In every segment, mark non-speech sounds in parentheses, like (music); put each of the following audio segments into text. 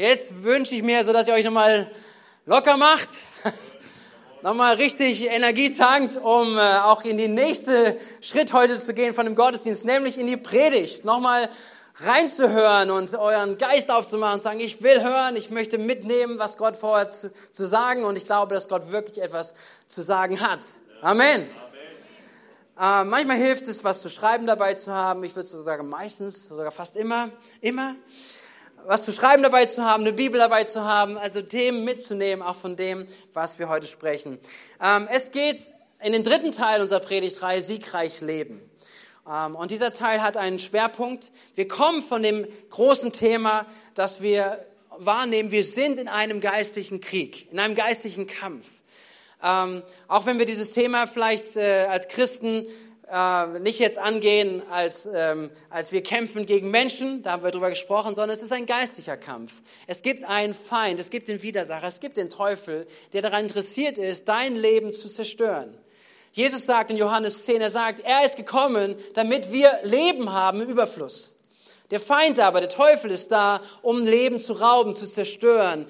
jetzt wünsche ich mir, so dass ihr euch nochmal locker macht, (laughs) nochmal richtig Energie tankt, um äh, auch in den nächsten Schritt heute zu gehen von dem Gottesdienst, nämlich in die Predigt. Nochmal reinzuhören und euren Geist aufzumachen und sagen, ich will hören, ich möchte mitnehmen, was Gott vorhat zu, zu sagen und ich glaube, dass Gott wirklich etwas zu sagen hat. Amen. Amen. Äh, manchmal hilft es, was zu schreiben dabei zu haben. Ich würde so sagen, meistens, sogar fast immer, immer. Was zu schreiben dabei zu haben, eine Bibel dabei zu haben, also Themen mitzunehmen, auch von dem, was wir heute sprechen. Ähm, es geht in den dritten Teil unserer Predigtreihe Siegreich Leben. Ähm, und dieser Teil hat einen Schwerpunkt. Wir kommen von dem großen Thema, dass wir wahrnehmen, wir sind in einem geistlichen Krieg, in einem geistlichen Kampf. Ähm, auch wenn wir dieses Thema vielleicht äh, als Christen äh, nicht jetzt angehen, als, ähm, als wir kämpfen gegen Menschen, da haben wir drüber gesprochen, sondern es ist ein geistlicher Kampf. Es gibt einen Feind, es gibt den Widersacher, es gibt den Teufel, der daran interessiert ist, dein Leben zu zerstören. Jesus sagt in Johannes 10, er sagt, er ist gekommen, damit wir Leben haben im Überfluss. Der Feind aber, der Teufel ist da, um Leben zu rauben, zu zerstören,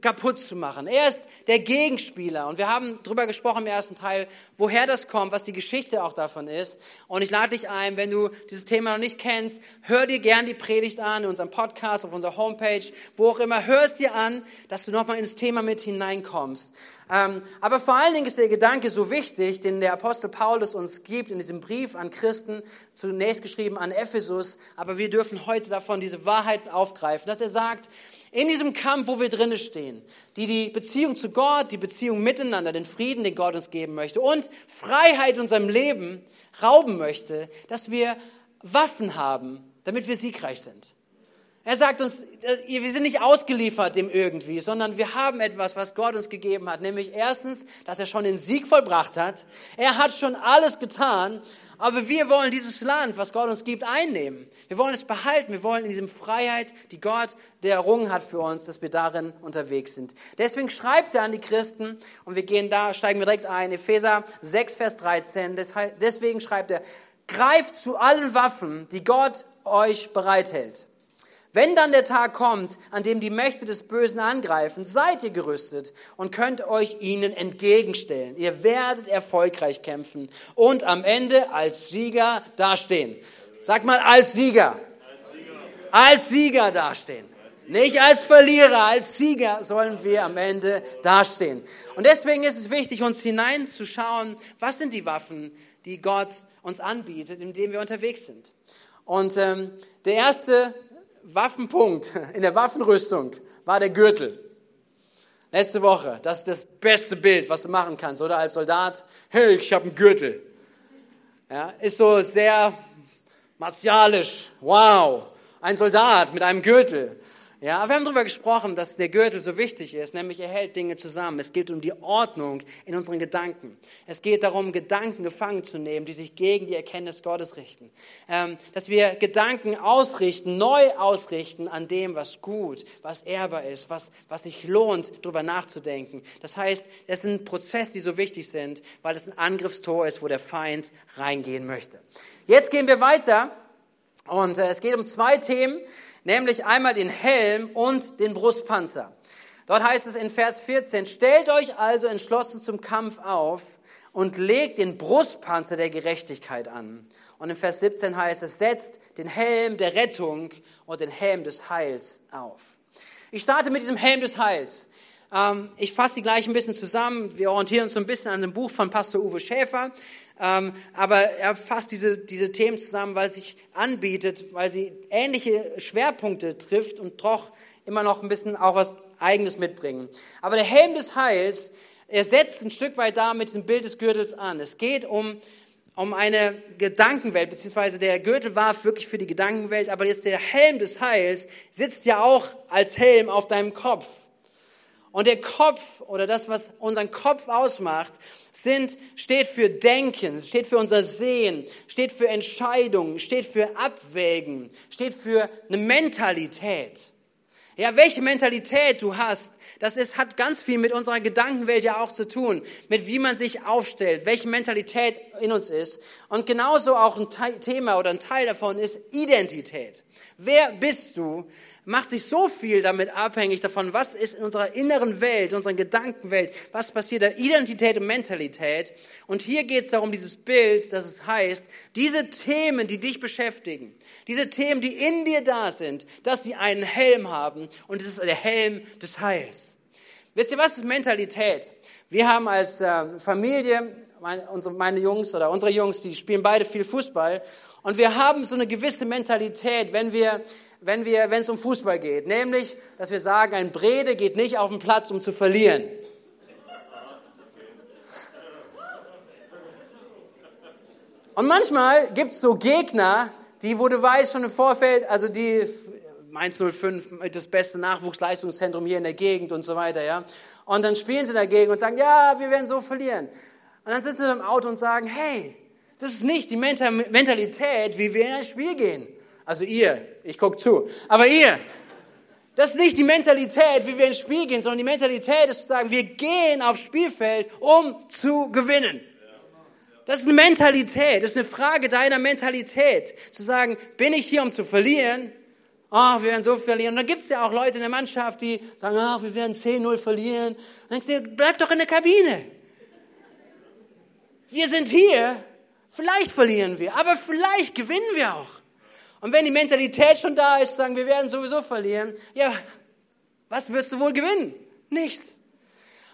kaputt zu machen. Er ist der Gegenspieler. Und wir haben drüber gesprochen im ersten Teil, woher das kommt, was die Geschichte auch davon ist. Und ich lade dich ein, wenn du dieses Thema noch nicht kennst, hör dir gern die Predigt an, in unserem Podcast, auf unserer Homepage, wo auch immer, hör es dir an, dass du nochmal ins Thema mit hineinkommst. Ähm, aber vor allen Dingen ist der Gedanke so wichtig, den der Apostel Paulus uns gibt in diesem Brief an Christen, zunächst geschrieben an Ephesus, aber wir dürfen heute davon diese Wahrheiten aufgreifen, dass er sagt, in diesem Kampf, wo wir drinnen stehen, die die Beziehung zu Gott, die Beziehung miteinander, den Frieden, den Gott uns geben möchte und Freiheit in unserem Leben rauben möchte, dass wir Waffen haben, damit wir siegreich sind. Er sagt uns, wir sind nicht ausgeliefert dem irgendwie, sondern wir haben etwas, was Gott uns gegeben hat. Nämlich erstens, dass er schon den Sieg vollbracht hat. Er hat schon alles getan. Aber wir wollen dieses Land, was Gott uns gibt, einnehmen. Wir wollen es behalten. Wir wollen in diesem Freiheit, die Gott der errungen hat für uns, dass wir darin unterwegs sind. Deswegen schreibt er an die Christen, und wir gehen da, steigen wir direkt ein, Epheser 6, Vers 13. Deswegen schreibt er, greift zu allen Waffen, die Gott euch bereithält wenn dann der Tag kommt, an dem die Mächte des Bösen angreifen, seid ihr gerüstet und könnt euch ihnen entgegenstellen. Ihr werdet erfolgreich kämpfen und am Ende als Sieger dastehen. Sag mal als Sieger. Als Sieger, dastehen. Nicht als Verlierer, als Sieger sollen wir am Ende dastehen. Und deswegen ist es wichtig, uns hineinzuschauen, was sind die Waffen, die Gott uns anbietet, in denen wir unterwegs sind. Und ähm, der erste Waffenpunkt in der Waffenrüstung war der Gürtel. Letzte Woche, das ist das beste Bild, was du machen kannst, oder als Soldat, hey, ich habe einen Gürtel. Ja, ist so sehr martialisch. Wow, ein Soldat mit einem Gürtel. Ja, wir haben darüber gesprochen, dass der Gürtel so wichtig ist, nämlich er hält Dinge zusammen. Es geht um die Ordnung in unseren Gedanken. Es geht darum, Gedanken gefangen zu nehmen, die sich gegen die Erkenntnis Gottes richten. Ähm, dass wir Gedanken ausrichten, neu ausrichten an dem, was gut, was ehrbar ist, was, was sich lohnt, darüber nachzudenken. Das heißt, es sind Prozesse, die so wichtig sind, weil es ein Angriffstor ist, wo der Feind reingehen möchte. Jetzt gehen wir weiter und äh, es geht um zwei Themen nämlich einmal den Helm und den Brustpanzer. Dort heißt es in Vers 14, stellt euch also entschlossen zum Kampf auf und legt den Brustpanzer der Gerechtigkeit an. Und in Vers 17 heißt es, setzt den Helm der Rettung und den Helm des Heils auf. Ich starte mit diesem Helm des Heils. Ähm, ich fasse die gleich ein bisschen zusammen. Wir orientieren uns so ein bisschen an dem Buch von Pastor Uwe Schäfer. Ähm, aber er fasst diese, diese Themen zusammen, weil es sich anbietet, weil sie ähnliche Schwerpunkte trifft und doch immer noch ein bisschen auch was Eigenes mitbringen. Aber der Helm des Heils, er setzt ein Stück weit da mit dem Bild des Gürtels an. Es geht um, um eine Gedankenwelt, beziehungsweise der Gürtel war wirklich für die Gedankenwelt, aber jetzt der Helm des Heils sitzt ja auch als Helm auf deinem Kopf. Und der Kopf oder das, was unseren Kopf ausmacht, sind, steht für Denken, steht für unser Sehen, steht für Entscheidungen, steht für Abwägen, steht für eine Mentalität. Ja, welche Mentalität du hast, das ist, hat ganz viel mit unserer Gedankenwelt ja auch zu tun, mit wie man sich aufstellt, welche Mentalität in uns ist. Und genauso auch ein Thema oder ein Teil davon ist Identität. Wer bist du? Macht sich so viel damit abhängig davon, was ist in unserer inneren Welt, in unserer Gedankenwelt, was passiert da, Identität und Mentalität. Und hier geht es darum, dieses Bild, dass es heißt, diese Themen, die dich beschäftigen, diese Themen, die in dir da sind, dass sie einen Helm haben und es ist der Helm des Heils. Wisst ihr, was ist Mentalität? Wir haben als äh, Familie, meine, Jungs oder unsere Jungs, die spielen beide viel Fußball und wir haben so eine gewisse Mentalität, wenn wir wenn, wir, wenn es um Fußball geht. Nämlich, dass wir sagen, ein Brede geht nicht auf den Platz, um zu verlieren. Und manchmal gibt es so Gegner, die, wo du weißt schon im Vorfeld, also die Mainz 05, das beste Nachwuchsleistungszentrum hier in der Gegend und so weiter, ja. Und dann spielen sie dagegen und sagen, ja, wir werden so verlieren. Und dann sitzen sie im Auto und sagen, hey, das ist nicht die Mentalität, wie wir in ein Spiel gehen. Also ihr, ich gucke zu. Aber ihr, das ist nicht die Mentalität, wie wir ins Spiel gehen, sondern die Mentalität ist zu sagen, wir gehen aufs Spielfeld, um zu gewinnen. Das ist eine Mentalität, das ist eine Frage deiner Mentalität. Zu sagen, bin ich hier, um zu verlieren? Oh, wir werden so verlieren. Und dann gibt es ja auch Leute in der Mannschaft, die sagen, oh, wir werden 10-0 verlieren. Und dann denkst du, bleib doch in der Kabine. Wir sind hier, vielleicht verlieren wir, aber vielleicht gewinnen wir auch. Und wenn die Mentalität schon da ist, sagen, wir werden sowieso verlieren, ja, was wirst du wohl gewinnen? Nichts.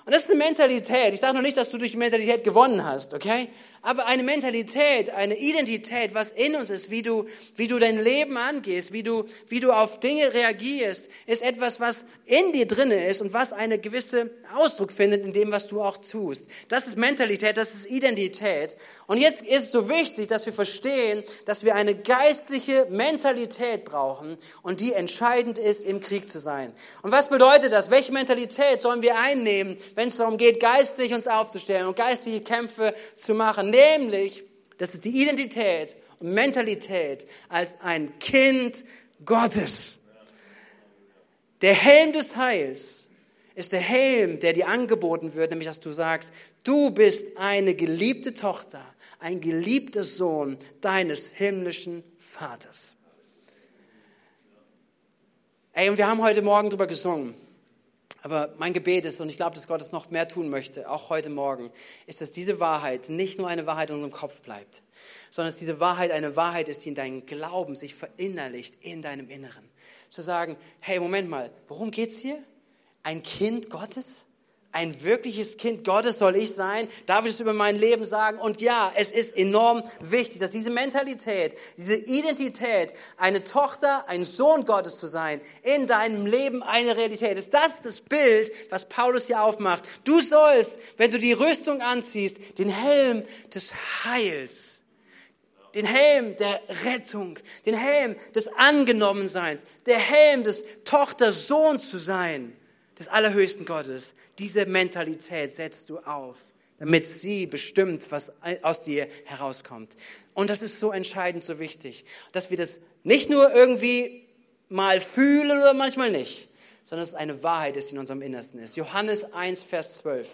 Und das ist eine Mentalität. Ich sage noch nicht, dass du durch die Mentalität gewonnen hast, okay? Aber eine Mentalität, eine Identität, was in uns ist, wie du, wie du dein Leben angehst, wie du, wie du auf Dinge reagierst, ist etwas, was in dir drinne ist und was eine gewisse Ausdruck findet in dem, was du auch tust. Das ist Mentalität, das ist Identität. Und jetzt ist es so wichtig, dass wir verstehen, dass wir eine geistliche Mentalität brauchen und die entscheidend ist, im Krieg zu sein. Und was bedeutet das? Welche Mentalität sollen wir einnehmen, wenn es darum geht, geistlich uns aufzustellen und geistliche Kämpfe zu machen? Nämlich, das ist die Identität und Mentalität als ein Kind Gottes. Der Helm des Heils ist der Helm, der dir angeboten wird, nämlich dass du sagst, du bist eine geliebte Tochter, ein geliebter Sohn deines himmlischen Vaters. Ey, und wir haben heute Morgen drüber gesungen. Aber mein Gebet ist, und ich glaube, dass Gott es noch mehr tun möchte, auch heute Morgen, ist, dass diese Wahrheit nicht nur eine Wahrheit in unserem Kopf bleibt, sondern dass diese Wahrheit eine Wahrheit ist, die in deinem Glauben sich verinnerlicht, in deinem Inneren. Zu sagen, hey, Moment mal, worum geht's hier? Ein Kind Gottes? Ein wirkliches Kind Gottes soll ich sein? Darf ich es über mein Leben sagen? Und ja, es ist enorm wichtig, dass diese Mentalität, diese Identität, eine Tochter, ein Sohn Gottes zu sein, in deinem Leben eine Realität ist. Das ist das Bild, was Paulus hier aufmacht. Du sollst, wenn du die Rüstung anziehst, den Helm des Heils, den Helm der Rettung, den Helm des Angenommenseins, der Helm des Tochter-Sohn zu sein, des allerhöchsten Gottes diese Mentalität setzt du auf, damit sie bestimmt, was aus dir herauskommt. Und das ist so entscheidend, so wichtig, dass wir das nicht nur irgendwie mal fühlen oder manchmal nicht, sondern es eine Wahrheit ist, die in unserem Innersten ist. Johannes 1, Vers 12.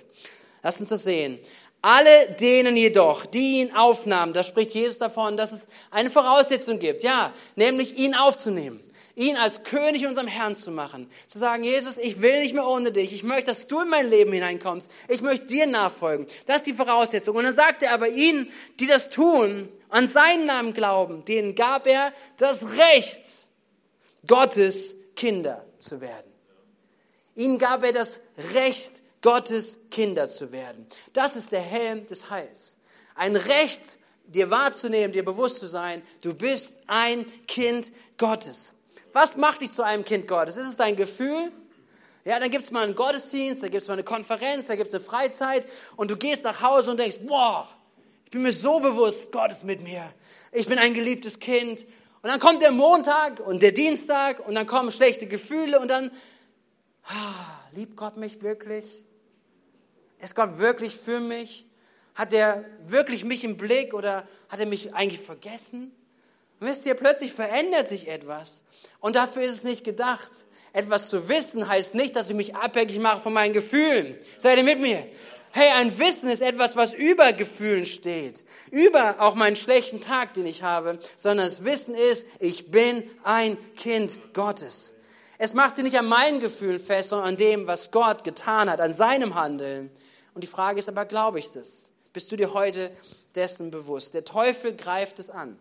Lass uns das sehen. Alle denen jedoch, die ihn aufnahmen, da spricht Jesus davon, dass es eine Voraussetzung gibt, ja, nämlich ihn aufzunehmen ihn als König unserem Herrn zu machen. Zu sagen, Jesus, ich will nicht mehr ohne dich. Ich möchte, dass du in mein Leben hineinkommst. Ich möchte dir nachfolgen. Das ist die Voraussetzung. Und dann sagt er aber ihnen, die das tun, an seinen Namen glauben, denen gab er das Recht, Gottes Kinder zu werden. Ihnen gab er das Recht, Gottes Kinder zu werden. Das ist der Helm des Heils. Ein Recht, dir wahrzunehmen, dir bewusst zu sein, du bist ein Kind Gottes. Was macht dich zu einem Kind Gottes? Ist es dein Gefühl? Ja, dann gibt es mal einen Gottesdienst, da gibt es mal eine Konferenz, da gibt es eine Freizeit und du gehst nach Hause und denkst, boah, ich bin mir so bewusst, Gott ist mit mir. Ich bin ein geliebtes Kind. Und dann kommt der Montag und der Dienstag und dann kommen schlechte Gefühle und dann, ah, liebt Gott mich wirklich? Ist Gott wirklich für mich? Hat er wirklich mich im Blick oder hat er mich eigentlich vergessen? Wisst ihr, plötzlich verändert sich etwas. Und dafür ist es nicht gedacht. Etwas zu wissen heißt nicht, dass ich mich abhängig mache von meinen Gefühlen. Seid ihr mit mir? Hey, ein Wissen ist etwas, was über Gefühlen steht. Über auch meinen schlechten Tag, den ich habe. Sondern das Wissen ist, ich bin ein Kind Gottes. Es macht sich nicht an meinen Gefühlen fest, sondern an dem, was Gott getan hat, an seinem Handeln. Und die Frage ist aber, glaube ich das? Bist du dir heute dessen bewusst? Der Teufel greift es an.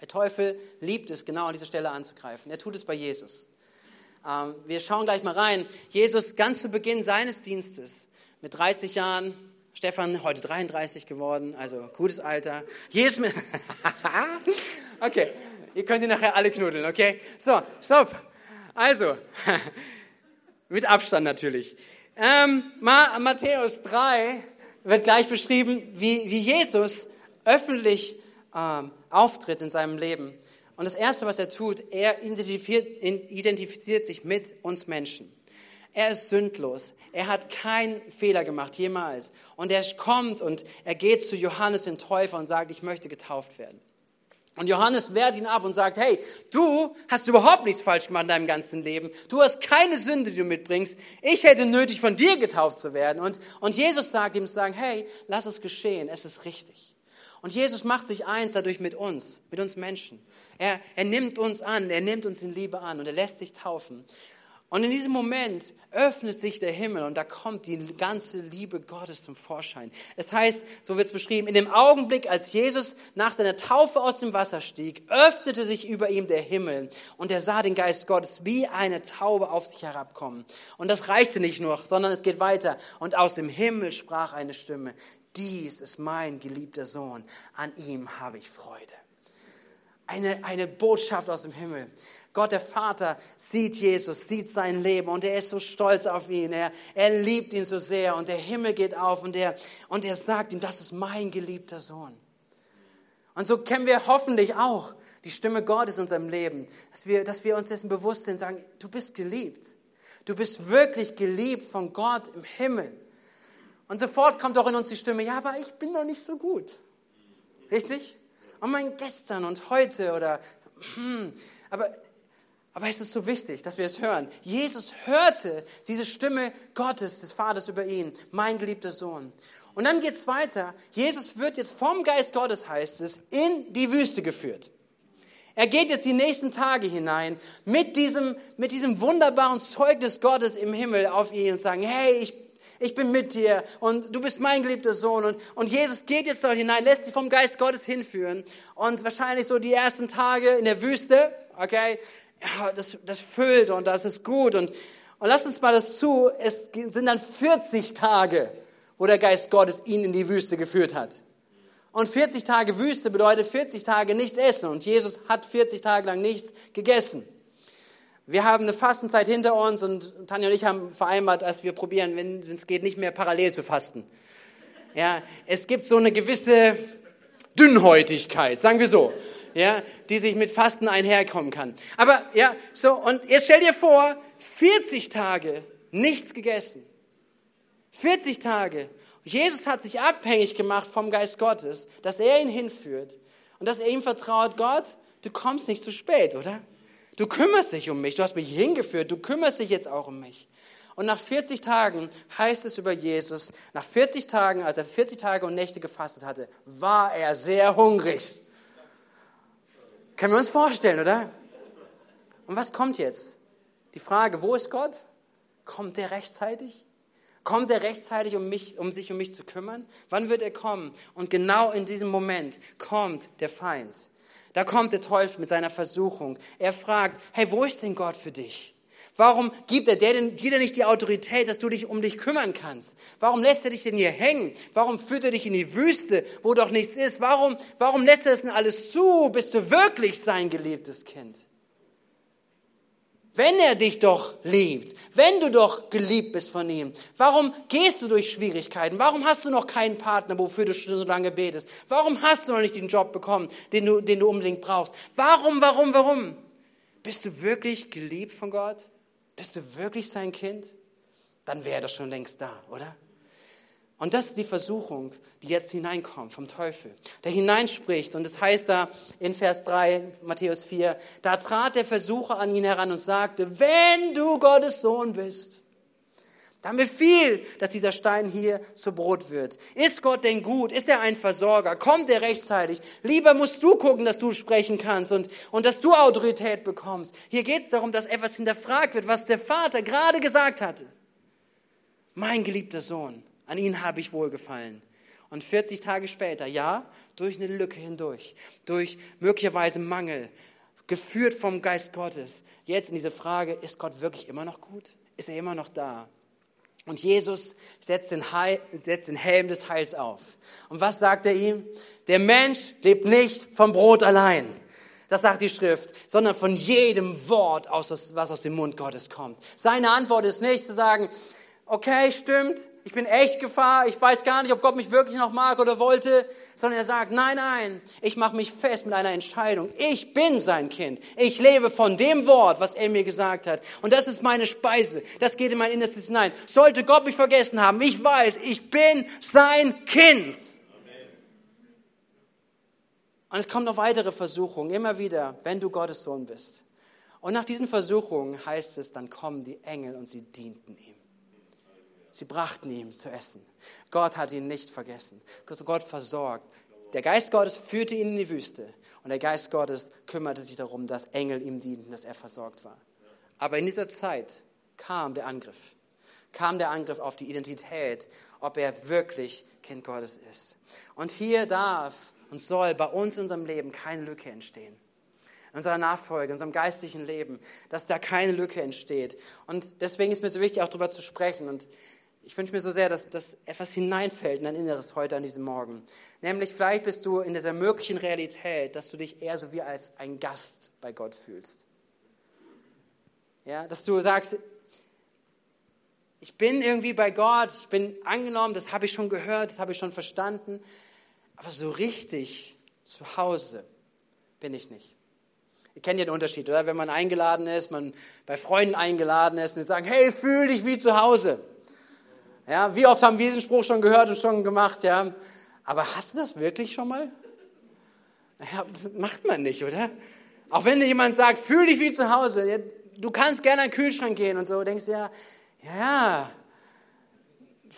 Der Teufel liebt es, genau an dieser Stelle anzugreifen. Er tut es bei Jesus. Ähm, wir schauen gleich mal rein. Jesus ganz zu Beginn seines Dienstes, mit 30 Jahren, Stefan heute 33 geworden, also gutes Alter. Jesus mit (laughs) okay, ihr könnt ihn nachher alle knuddeln, okay? So, stopp. Also, (laughs) mit Abstand natürlich. Ähm, Matthäus 3 wird gleich beschrieben, wie, wie Jesus öffentlich ähm, auftritt in seinem Leben. Und das Erste, was er tut, er identifiziert, identifiziert sich mit uns Menschen. Er ist sündlos. Er hat keinen Fehler gemacht, jemals. Und er kommt und er geht zu Johannes den Täufer und sagt, ich möchte getauft werden. Und Johannes wehrt ihn ab und sagt, hey, du hast überhaupt nichts falsch gemacht in deinem ganzen Leben. Du hast keine Sünde, die du mitbringst. Ich hätte nötig, von dir getauft zu werden. Und, und Jesus sagt ihm, sagen, hey, lass es geschehen. Es ist richtig. Und Jesus macht sich eins dadurch mit uns, mit uns Menschen. Er, er nimmt uns an, er nimmt uns in Liebe an und er lässt sich taufen. Und in diesem Moment öffnet sich der Himmel und da kommt die ganze Liebe Gottes zum Vorschein. Es heißt, so wird es beschrieben, in dem Augenblick, als Jesus nach seiner Taufe aus dem Wasser stieg, öffnete sich über ihm der Himmel und er sah den Geist Gottes wie eine Taube auf sich herabkommen. Und das reichte nicht nur, sondern es geht weiter. Und aus dem Himmel sprach eine Stimme, dies ist mein geliebter Sohn, an ihm habe ich Freude. Eine, eine Botschaft aus dem Himmel. Gott der Vater sieht Jesus, sieht sein Leben und er ist so stolz auf ihn. Er, er liebt ihn so sehr und der Himmel geht auf und er, und er sagt ihm, das ist mein geliebter Sohn. Und so kennen wir hoffentlich auch die Stimme Gottes in unserem Leben, dass wir, dass wir uns dessen bewusst sind, sagen, du bist geliebt. Du bist wirklich geliebt von Gott im Himmel. Und sofort kommt auch in uns die Stimme, ja, aber ich bin doch nicht so gut. Richtig? Und mein gestern und heute oder, hm, aber aber es ist so wichtig, dass wir es hören. Jesus hörte diese Stimme Gottes, des Vaters über ihn, mein geliebter Sohn. Und dann geht es weiter. Jesus wird jetzt vom Geist Gottes, heißt es, in die Wüste geführt. Er geht jetzt die nächsten Tage hinein mit diesem, mit diesem wunderbaren Zeugnis Gottes im Himmel auf ihn und sagen, hey, ich, ich bin mit dir und du bist mein geliebter Sohn. Und, und Jesus geht jetzt dort hinein, lässt sich vom Geist Gottes hinführen. Und wahrscheinlich so die ersten Tage in der Wüste, okay, ja, das, das füllt und das ist gut. Und, und lasst uns mal das zu, es sind dann 40 Tage, wo der Geist Gottes ihn in die Wüste geführt hat. Und 40 Tage Wüste bedeutet 40 Tage nichts essen. Und Jesus hat 40 Tage lang nichts gegessen. Wir haben eine Fastenzeit hinter uns und Tanja und ich haben vereinbart, dass wir probieren, wenn es geht, nicht mehr parallel zu fasten. Ja, es gibt so eine gewisse Dünnhäutigkeit, sagen wir so ja, die sich mit Fasten einherkommen kann. Aber ja, so, und jetzt stell dir vor, 40 Tage nichts gegessen. 40 Tage. Jesus hat sich abhängig gemacht vom Geist Gottes, dass er ihn hinführt und dass er ihm vertraut, Gott, du kommst nicht zu spät, oder? Du kümmerst dich um mich, du hast mich hingeführt, du kümmerst dich jetzt auch um mich. Und nach 40 Tagen heißt es über Jesus, nach 40 Tagen, als er 40 Tage und Nächte gefastet hatte, war er sehr hungrig. Können wir uns vorstellen, oder? Und was kommt jetzt? Die Frage, wo ist Gott? Kommt er rechtzeitig? Kommt er rechtzeitig, um, mich, um sich um mich zu kümmern? Wann wird er kommen? Und genau in diesem Moment kommt der Feind. Da kommt der Teufel mit seiner Versuchung. Er fragt, hey, wo ist denn Gott für dich? Warum gibt er dir denn, dir denn nicht die Autorität, dass du dich um dich kümmern kannst? Warum lässt er dich denn hier hängen? Warum führt er dich in die Wüste, wo doch nichts ist? Warum, warum lässt er das denn alles zu? Bist du wirklich sein geliebtes Kind? Wenn er dich doch liebt, wenn du doch geliebt bist von ihm, warum gehst du durch Schwierigkeiten? Warum hast du noch keinen Partner, wofür du schon so lange betest? Warum hast du noch nicht den Job bekommen, den du, den du unbedingt brauchst? Warum, warum, warum? Bist du wirklich geliebt von Gott? Bist du wirklich sein Kind? Dann wäre er schon längst da, oder? Und das ist die Versuchung, die jetzt hineinkommt vom Teufel, der hineinspricht. Und es das heißt da in Vers 3, Matthäus 4, da trat der Versucher an ihn heran und sagte, wenn du Gottes Sohn bist, Dann befiehl, dass dieser Stein hier zu Brot wird. Ist Gott denn gut? Ist er ein Versorger? Kommt er rechtzeitig? Lieber musst du gucken, dass du sprechen kannst und, und dass du Autorität bekommst. Hier geht es darum, dass etwas hinterfragt wird, was der Vater gerade gesagt hatte. Mein geliebter Sohn, an ihn habe ich wohlgefallen. Und 40 Tage später, ja, durch eine Lücke hindurch, durch möglicherweise Mangel, geführt vom Geist Gottes, jetzt in diese Frage, ist Gott wirklich immer noch gut? Ist er immer noch da? Und Jesus setzt den, Heil, setzt den Helm des Heils auf. Und was sagt er ihm? Der Mensch lebt nicht vom Brot allein. Das sagt die Schrift, sondern von jedem Wort, was aus dem Mund Gottes kommt. Seine Antwort ist nicht zu sagen, okay, stimmt, ich bin echt Gefahr, ich weiß gar nicht, ob Gott mich wirklich noch mag oder wollte, sondern er sagt, nein, nein, ich mache mich fest mit einer Entscheidung. Ich bin sein Kind. Ich lebe von dem Wort, was er mir gesagt hat. Und das ist meine Speise. Das geht in mein Innerstes hinein. Sollte Gott mich vergessen haben, ich weiß, ich bin sein Kind. Und es kommt noch weitere Versuchungen, immer wieder, wenn du Gottes Sohn bist. Und nach diesen Versuchungen heißt es, dann kommen die Engel und sie dienten ihm. Sie brachten ihm zu essen. Gott hat ihn nicht vergessen. Gott versorgt. Der Geist Gottes führte ihn in die Wüste und der Geist Gottes kümmerte sich darum, dass Engel ihm dienten, dass er versorgt war. Aber in dieser Zeit kam der Angriff. Kam der Angriff auf die Identität, ob er wirklich Kind Gottes ist. Und hier darf und soll bei uns in unserem Leben keine Lücke entstehen in unserer Nachfolge, in unserem geistlichen Leben, dass da keine Lücke entsteht. Und deswegen ist mir so wichtig, auch darüber zu sprechen. Und ich wünsche mir so sehr, dass, dass etwas hineinfällt in dein Inneres heute an diesem Morgen. Nämlich vielleicht bist du in dieser möglichen Realität, dass du dich eher so wie als ein Gast bei Gott fühlst. Ja, dass du sagst, ich bin irgendwie bei Gott, ich bin angenommen, das habe ich schon gehört, das habe ich schon verstanden, aber so richtig zu Hause bin ich nicht. Ihr kennt ja den Unterschied, oder? Wenn man eingeladen ist, man bei Freunden eingeladen ist und sie sagen, hey, fühl dich wie zu Hause. Ja, wie oft haben wir diesen Spruch schon gehört und schon gemacht, ja? Aber hast du das wirklich schon mal? Ja, das macht man nicht, oder? Auch wenn dir jemand sagt, fühl dich wie zu Hause, ja, du kannst gerne an den Kühlschrank gehen und so, denkst du ja, ja,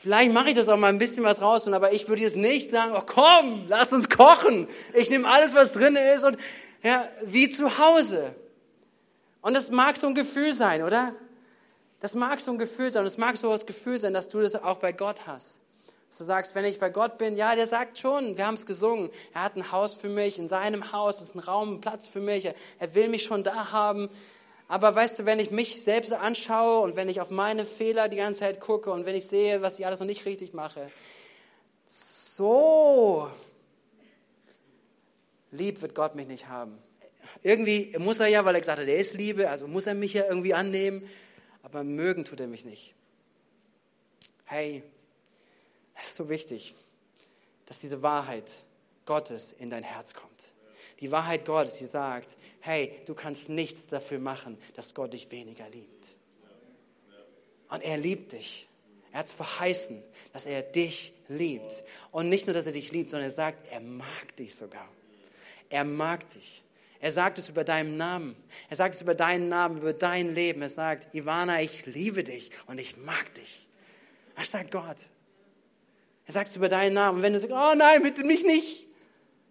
vielleicht mache ich das auch mal ein bisschen was raus, aber ich würde jetzt nicht sagen, oh komm, lass uns kochen. Ich nehme alles, was drin ist und ja, wie zu Hause. Und das mag so ein Gefühl sein, oder? Das mag so ein Gefühl sein, es mag so das Gefühl sein, dass du das auch bei Gott hast. Dass du sagst, wenn ich bei Gott bin, ja, der sagt schon, wir haben es gesungen, er hat ein Haus für mich, in seinem Haus ist ein Raum, ein Platz für mich, er will mich schon da haben. Aber weißt du, wenn ich mich selbst anschaue und wenn ich auf meine Fehler die ganze Zeit gucke und wenn ich sehe, was ich alles noch nicht richtig mache, so lieb wird Gott mich nicht haben. Irgendwie muss er ja, weil er gesagt hat, er ist Liebe, also muss er mich ja irgendwie annehmen aber mögen tut er mich nicht. Hey, es ist so wichtig, dass diese Wahrheit Gottes in dein Herz kommt. Die Wahrheit Gottes, die sagt, hey, du kannst nichts dafür machen, dass Gott dich weniger liebt. Und er liebt dich. Er hat es verheißen, dass er dich liebt. Und nicht nur, dass er dich liebt, sondern er sagt, er mag dich sogar. Er mag dich. Er sagt es über deinen Namen. Er sagt es über deinen Namen, über dein Leben. Er sagt, Ivana, ich liebe dich und ich mag dich. Das sagt Gott. Er sagt es über deinen Namen. Und wenn du sagst, oh nein, bitte mich nicht.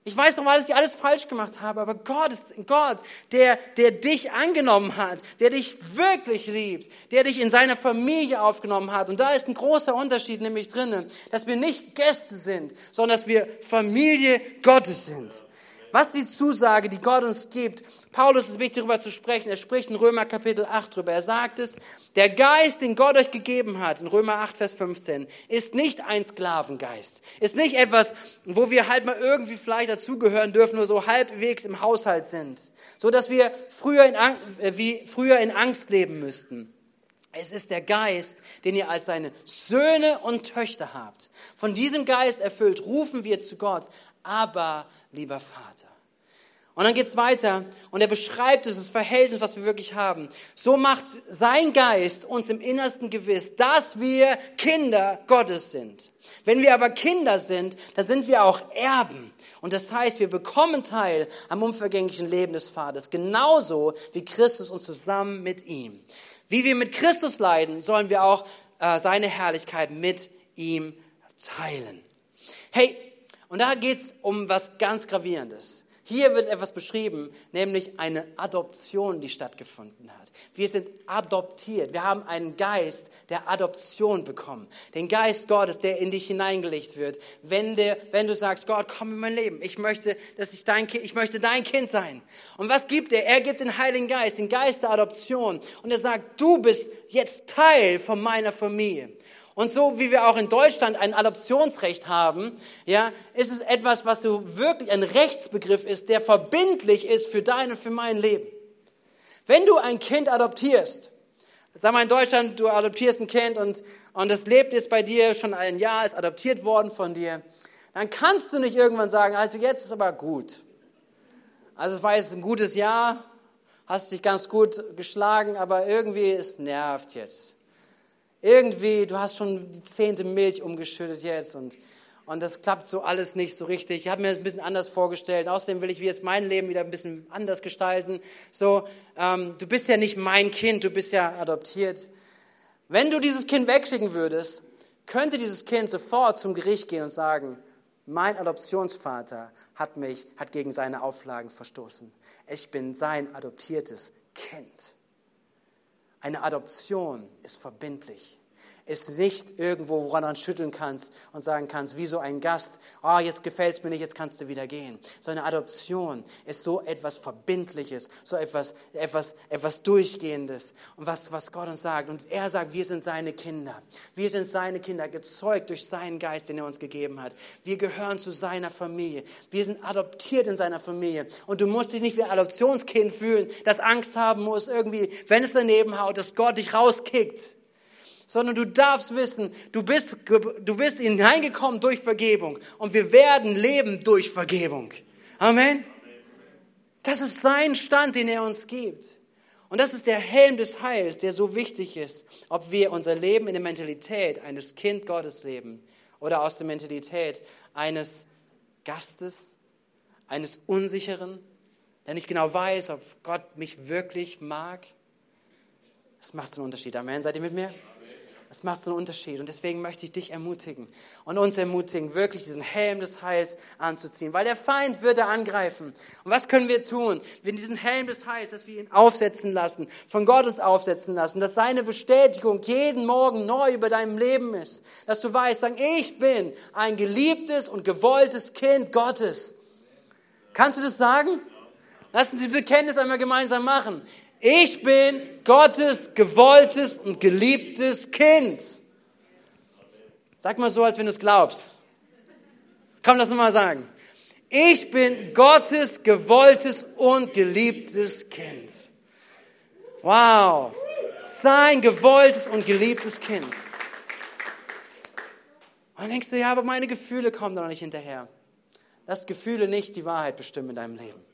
Ich weiß noch mal, dass ich alles falsch gemacht habe, aber Gott ist Gott, der, der dich angenommen hat, der dich wirklich liebt, der dich in seiner Familie aufgenommen hat. Und da ist ein großer Unterschied nämlich drinnen, dass wir nicht Gäste sind, sondern dass wir Familie Gottes sind. Was die Zusage, die Gott uns gibt? Paulus ist wichtig darüber zu sprechen. Er spricht in Römer Kapitel 8 drüber. Er sagt es, der Geist, den Gott euch gegeben hat, in Römer 8, Vers 15, ist nicht ein Sklavengeist. Ist nicht etwas, wo wir halt mal irgendwie vielleicht dazugehören dürfen, nur so halbwegs im Haushalt sind. So dass wir früher in, äh, wie früher in Angst leben müssten. Es ist der Geist, den ihr als seine Söhne und Töchter habt. Von diesem Geist erfüllt rufen wir zu Gott, aber lieber Vater. Und dann geht's weiter und er beschreibt es, das Verhältnis, was wir wirklich haben. So macht sein Geist uns im Innersten gewiss, dass wir Kinder Gottes sind. Wenn wir aber Kinder sind, dann sind wir auch Erben. Und das heißt, wir bekommen Teil am unvergänglichen Leben des Vaters, genauso wie Christus uns zusammen mit ihm. Wie wir mit Christus leiden, sollen wir auch äh, seine Herrlichkeit mit ihm teilen. Hey, und da geht's um was ganz Gravierendes. Hier wird etwas beschrieben, nämlich eine Adoption, die stattgefunden hat. Wir sind adoptiert. Wir haben einen Geist der Adoption bekommen. Den Geist Gottes, der in dich hineingelegt wird. Wenn, der, wenn du sagst, Gott, komm in mein Leben. Ich möchte, dass ich dein Kind, ich möchte dein Kind sein. Und was gibt er? Er gibt den Heiligen Geist, den Geist der Adoption. Und er sagt, du bist jetzt Teil von meiner Familie. Und so wie wir auch in Deutschland ein Adoptionsrecht haben, ja, ist es etwas, was so wirklich ein Rechtsbegriff ist, der verbindlich ist für dein und für mein Leben. Wenn du ein Kind adoptierst, sag mal in Deutschland, du adoptierst ein Kind und, und es lebt jetzt bei dir schon ein Jahr, ist adoptiert worden von dir, dann kannst du nicht irgendwann sagen, also jetzt ist aber gut. Also es war jetzt ein gutes Jahr, hast dich ganz gut geschlagen, aber irgendwie es nervt jetzt irgendwie, du hast schon die zehnte Milch umgeschüttet jetzt und, und das klappt so alles nicht so richtig. Ich habe mir das ein bisschen anders vorgestellt. Außerdem will ich jetzt mein Leben wieder ein bisschen anders gestalten. So, ähm, du bist ja nicht mein Kind, du bist ja adoptiert. Wenn du dieses Kind wegschicken würdest, könnte dieses Kind sofort zum Gericht gehen und sagen, mein Adoptionsvater hat mich, hat gegen seine Auflagen verstoßen. Ich bin sein adoptiertes Kind. Eine Adoption ist verbindlich ist nicht irgendwo, woran du schütteln kannst und sagen kannst, wie so ein Gast, oh, jetzt gefällt es mir nicht, jetzt kannst du wieder gehen. So eine Adoption ist so etwas Verbindliches, so etwas, etwas, etwas Durchgehendes. Und was, was Gott uns sagt, und er sagt, wir sind seine Kinder. Wir sind seine Kinder, gezeugt durch seinen Geist, den er uns gegeben hat. Wir gehören zu seiner Familie. Wir sind adoptiert in seiner Familie. Und du musst dich nicht wie ein Adoptionskind fühlen, das Angst haben muss, irgendwie, wenn es daneben haut, dass Gott dich rauskickt sondern du darfst wissen, du bist, du bist hineingekommen durch Vergebung und wir werden leben durch Vergebung. Amen. Das ist sein Stand, den er uns gibt. Und das ist der Helm des Heils, der so wichtig ist, ob wir unser Leben in der Mentalität eines Kind Gottes leben oder aus der Mentalität eines Gastes, eines Unsicheren, der nicht genau weiß, ob Gott mich wirklich mag. Das macht einen Unterschied. Amen. Seid ihr mit mir? Es macht so einen Unterschied. Und deswegen möchte ich dich ermutigen und uns ermutigen, wirklich diesen Helm des Heils anzuziehen. Weil der Feind wird da angreifen. Und was können wir tun? Wir diesen Helm des Heils, dass wir ihn aufsetzen lassen, von Gottes aufsetzen lassen, dass seine Bestätigung jeden Morgen neu über deinem Leben ist. Dass du weißt, sagen, ich bin ein geliebtes und gewolltes Kind Gottes. Kannst du das sagen? Lass uns die Bekenntnis einmal gemeinsam machen. Ich bin Gottes gewolltes und geliebtes Kind. Sag mal so, als wenn du es glaubst. Komm, lass mal sagen. Ich bin Gottes gewolltes und geliebtes Kind. Wow. Sein gewolltes und geliebtes Kind. Und dann denkst du, ja, aber meine Gefühle kommen da noch nicht hinterher. Lass Gefühle nicht die Wahrheit bestimmen in deinem Leben.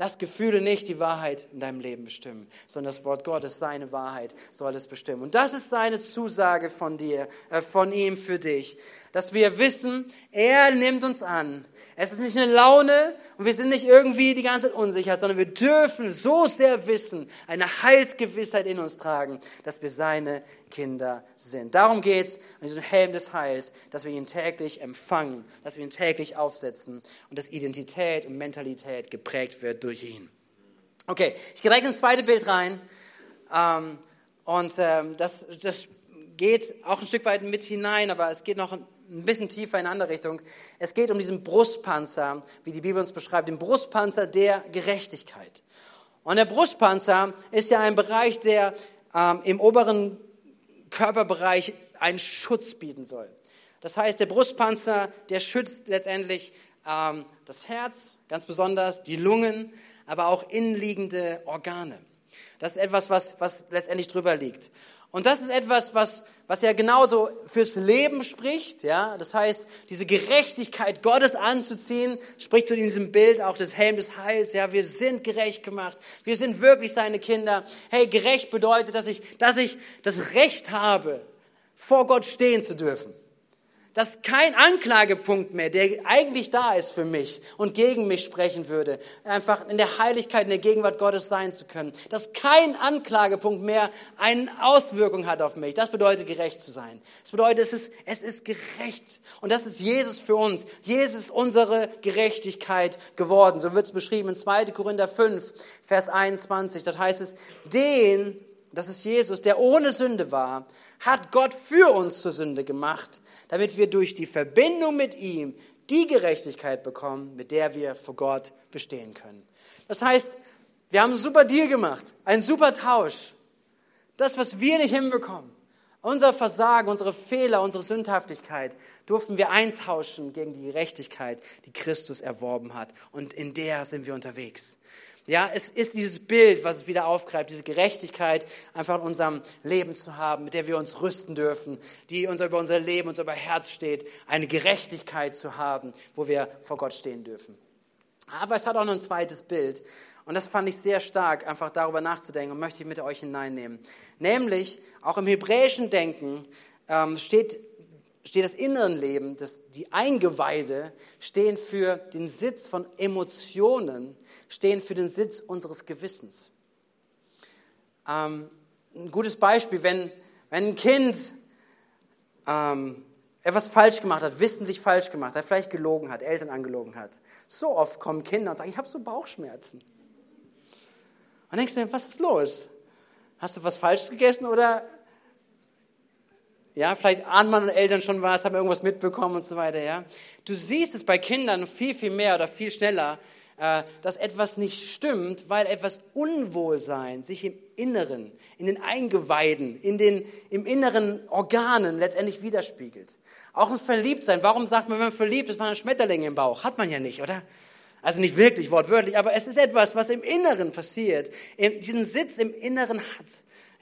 Lass Gefühle nicht die Wahrheit in deinem Leben bestimmen, sondern das Wort Gottes, seine Wahrheit soll es bestimmen. Und das ist seine Zusage von dir, äh, von ihm für dich, dass wir wissen, er nimmt uns an. Es ist nicht eine Laune und wir sind nicht irgendwie die ganze Zeit unsicher, sondern wir dürfen so sehr wissen, eine Heilsgewissheit in uns tragen, dass wir seine Kinder sind. Darum geht es an diesem Helm des Heils, dass wir ihn täglich empfangen, dass wir ihn täglich aufsetzen und dass Identität und Mentalität geprägt wird durch ihn. Okay, ich gehe direkt ins zweite Bild rein. Ähm, und ähm, das, das geht auch ein Stück weit mit hinein, aber es geht noch ein bisschen tiefer in eine andere Richtung. Es geht um diesen Brustpanzer, wie die Bibel uns beschreibt, den Brustpanzer der Gerechtigkeit. Und der Brustpanzer ist ja ein Bereich, der ähm, im oberen Körperbereich einen Schutz bieten soll. Das heißt, der Brustpanzer, der schützt letztendlich ähm, das Herz, ganz besonders die Lungen, aber auch innenliegende Organe. Das ist etwas, was, was letztendlich drüber liegt. Und das ist etwas, was, was ja genauso fürs Leben spricht, ja. Das heißt, diese Gerechtigkeit Gottes anzuziehen, spricht zu diesem Bild auch des Helm des Heils, ja. Wir sind gerecht gemacht. Wir sind wirklich seine Kinder. Hey, gerecht bedeutet, dass ich, dass ich das Recht habe, vor Gott stehen zu dürfen. Dass kein Anklagepunkt mehr, der eigentlich da ist für mich und gegen mich sprechen würde, einfach in der Heiligkeit, in der Gegenwart Gottes sein zu können, dass kein Anklagepunkt mehr eine Auswirkung hat auf mich. Das bedeutet gerecht zu sein. Das bedeutet, es ist, es ist gerecht. Und das ist Jesus für uns. Jesus ist unsere Gerechtigkeit geworden. So wird es beschrieben in 2. Korinther 5, Vers 21. Dort heißt es, den, das ist Jesus, der ohne Sünde war, hat Gott für uns zur Sünde gemacht, damit wir durch die Verbindung mit ihm die Gerechtigkeit bekommen, mit der wir vor Gott bestehen können. Das heißt, wir haben einen super Deal gemacht, einen super Tausch. Das, was wir nicht hinbekommen, unser Versagen, unsere Fehler, unsere Sündhaftigkeit, durften wir eintauschen gegen die Gerechtigkeit, die Christus erworben hat. Und in der sind wir unterwegs. Ja, es ist dieses Bild, was es wieder aufgreift, diese Gerechtigkeit einfach in unserem Leben zu haben, mit der wir uns rüsten dürfen, die uns über unser Leben, uns über Herz steht, eine Gerechtigkeit zu haben, wo wir vor Gott stehen dürfen. Aber es hat auch noch ein zweites Bild. Und das fand ich sehr stark, einfach darüber nachzudenken und möchte ich mit euch hineinnehmen. Nämlich, auch im hebräischen Denken ähm, steht steht das Innenleben, das, die Eingeweide stehen für den Sitz von Emotionen, stehen für den Sitz unseres Gewissens. Ähm, ein gutes Beispiel, wenn, wenn ein Kind ähm, etwas falsch gemacht hat, wissentlich falsch gemacht hat, vielleicht gelogen hat, Eltern angelogen hat. So oft kommen Kinder und sagen, ich habe so Bauchschmerzen. Und denkst du, was ist los? Hast du was falsch gegessen oder ja, vielleicht ahnt man an Eltern schon was, haben irgendwas mitbekommen und so weiter, ja. Du siehst es bei Kindern viel, viel mehr oder viel schneller, äh, dass etwas nicht stimmt, weil etwas Unwohlsein sich im Inneren, in den Eingeweiden, in den, im inneren Organen letztendlich widerspiegelt. Auch ein Verliebtsein. Warum sagt man, wenn man verliebt ist, man hat Schmetterlinge im Bauch? Hat man ja nicht, oder? Also nicht wirklich wortwörtlich, aber es ist etwas, was im Inneren passiert, diesen Sitz im Inneren hat.